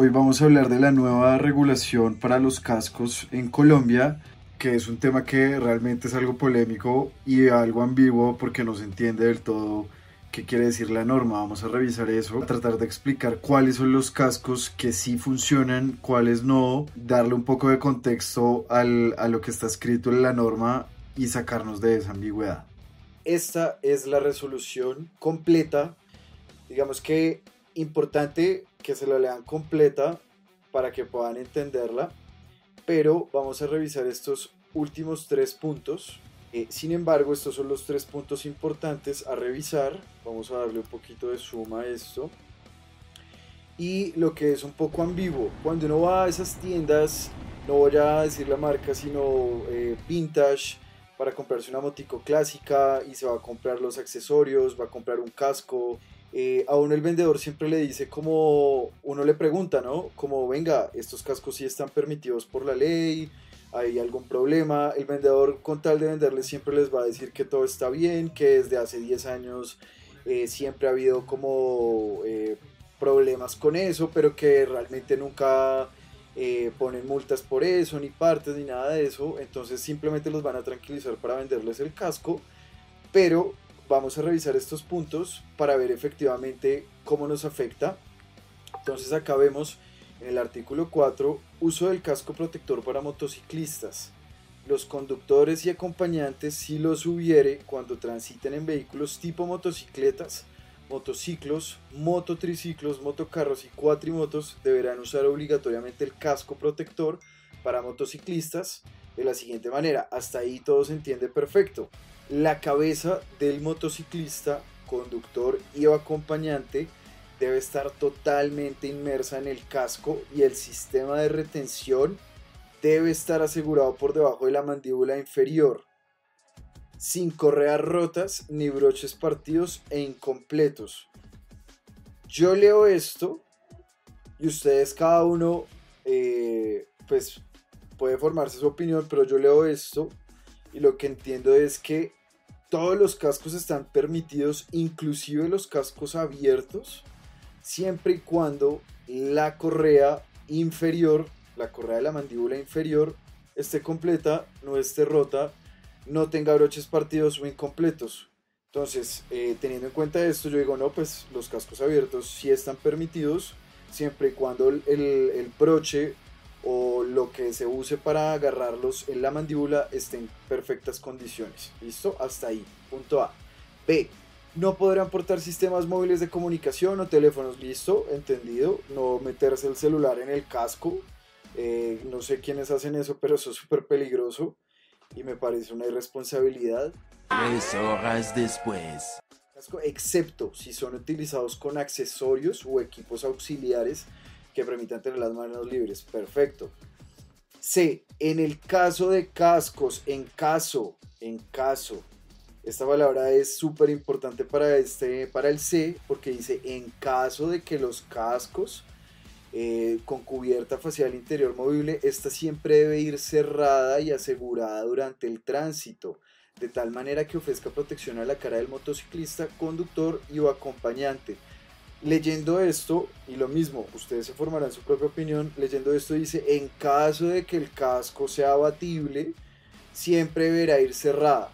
Hoy vamos a hablar de la nueva regulación para los cascos en Colombia, que es un tema que realmente es algo polémico y algo ambiguo porque no se entiende del todo qué quiere decir la norma. Vamos a revisar eso, a tratar de explicar cuáles son los cascos que sí funcionan, cuáles no, darle un poco de contexto a lo que está escrito en la norma y sacarnos de esa ambigüedad. Esta es la resolución completa. Digamos que importante que se la lean completa para que puedan entenderla, pero vamos a revisar estos últimos tres puntos. Eh, sin embargo, estos son los tres puntos importantes a revisar. Vamos a darle un poquito de suma a esto. Y lo que es un poco ambiguo, cuando uno va a esas tiendas, no voy a decir la marca, sino eh, vintage, para comprarse una motico clásica y se va a comprar los accesorios, va a comprar un casco, eh, a uno el vendedor siempre le dice como uno le pregunta, ¿no? Como venga, estos cascos sí están permitidos por la ley, hay algún problema. El vendedor con tal de venderles siempre les va a decir que todo está bien, que desde hace 10 años eh, siempre ha habido como eh, problemas con eso, pero que realmente nunca ponen multas por eso, ni partes, ni nada de eso. Entonces simplemente los van a tranquilizar para venderles el casco, pero vamos a revisar estos puntos para ver efectivamente cómo nos afecta. Entonces acá vemos en el artículo 4, uso del casco protector para motociclistas. Los conductores y acompañantes, si los hubiere cuando transiten en vehículos tipo motocicletas, motociclos, mototriciclos, motocarros y cuatrimotos, deberán usar obligatoriamente el casco protector para motociclistas de la siguiente manera. Hasta ahí todo se entiende perfecto la cabeza del motociclista, conductor y acompañante debe estar totalmente inmersa en el casco y el sistema de retención debe estar asegurado por debajo de la mandíbula inferior, sin correas rotas ni broches partidos e incompletos. Yo leo esto y ustedes cada uno eh, pues puede formarse su opinión, pero yo leo esto y lo que entiendo es que todos los cascos están permitidos, inclusive los cascos abiertos, siempre y cuando la correa inferior, la correa de la mandíbula inferior, esté completa, no esté rota, no tenga broches partidos o incompletos. Entonces, eh, teniendo en cuenta esto, yo digo, no, pues los cascos abiertos sí están permitidos, siempre y cuando el, el broche o lo que se use para agarrarlos en la mandíbula esté en perfectas condiciones. ¿Listo? Hasta ahí. Punto A. B. No podrán portar sistemas móviles de comunicación o teléfonos. ¿Listo? Entendido. No meterse el celular en el casco. Eh, no sé quiénes hacen eso, pero eso es súper peligroso y me parece una irresponsabilidad. Tres horas después. Excepto si son utilizados con accesorios o equipos auxiliares que permitan tener las manos libres. Perfecto. C. En el caso de cascos, en caso, en caso. Esta palabra es súper importante para, este, para el C porque dice en caso de que los cascos eh, con cubierta facial interior movible, esta siempre debe ir cerrada y asegurada durante el tránsito, de tal manera que ofrezca protección a la cara del motociclista, conductor y o acompañante leyendo esto, y lo mismo, ustedes se formarán su propia opinión, leyendo esto dice, en caso de que el casco sea abatible, siempre deberá ir cerrada,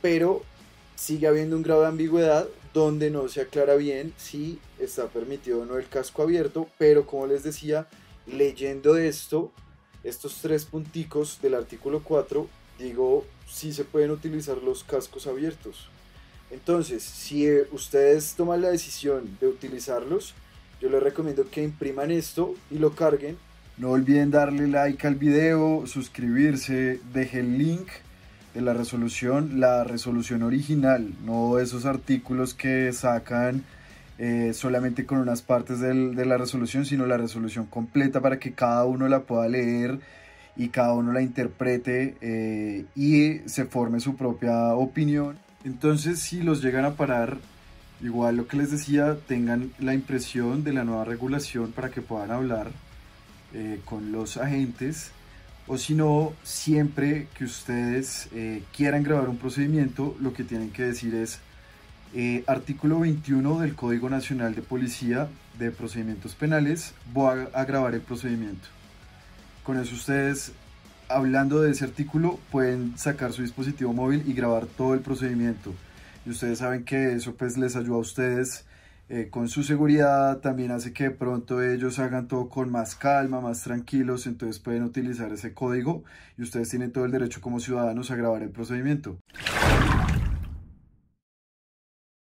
pero sigue habiendo un grado de ambigüedad donde no se aclara bien si está permitido o no el casco abierto, pero como les decía, leyendo esto, estos tres punticos del artículo 4, digo, si se pueden utilizar los cascos abiertos. Entonces, si eh, ustedes toman la decisión de utilizarlos, yo les recomiendo que impriman esto y lo carguen. No olviden darle like al video, suscribirse, deje el link de la resolución, la resolución original, no esos artículos que sacan eh, solamente con unas partes de la resolución, sino la resolución completa para que cada uno la pueda leer y cada uno la interprete eh, y se forme su propia opinión. Entonces, si los llegan a parar, igual lo que les decía, tengan la impresión de la nueva regulación para que puedan hablar eh, con los agentes. O si no, siempre que ustedes eh, quieran grabar un procedimiento, lo que tienen que decir es, Eh, artículo 21 del Código Nacional de Policía de Procedimientos Penales, voy a grabar el procedimiento. Con eso ustedes, hablando de ese artículo, pueden sacar su dispositivo móvil y grabar todo el procedimiento. Y ustedes saben que eso pues les ayuda a ustedes eh, con su seguridad, también hace que de pronto ellos hagan todo con más calma, más tranquilos, entonces pueden utilizar ese código y ustedes tienen todo el derecho como ciudadanos a grabar el procedimiento.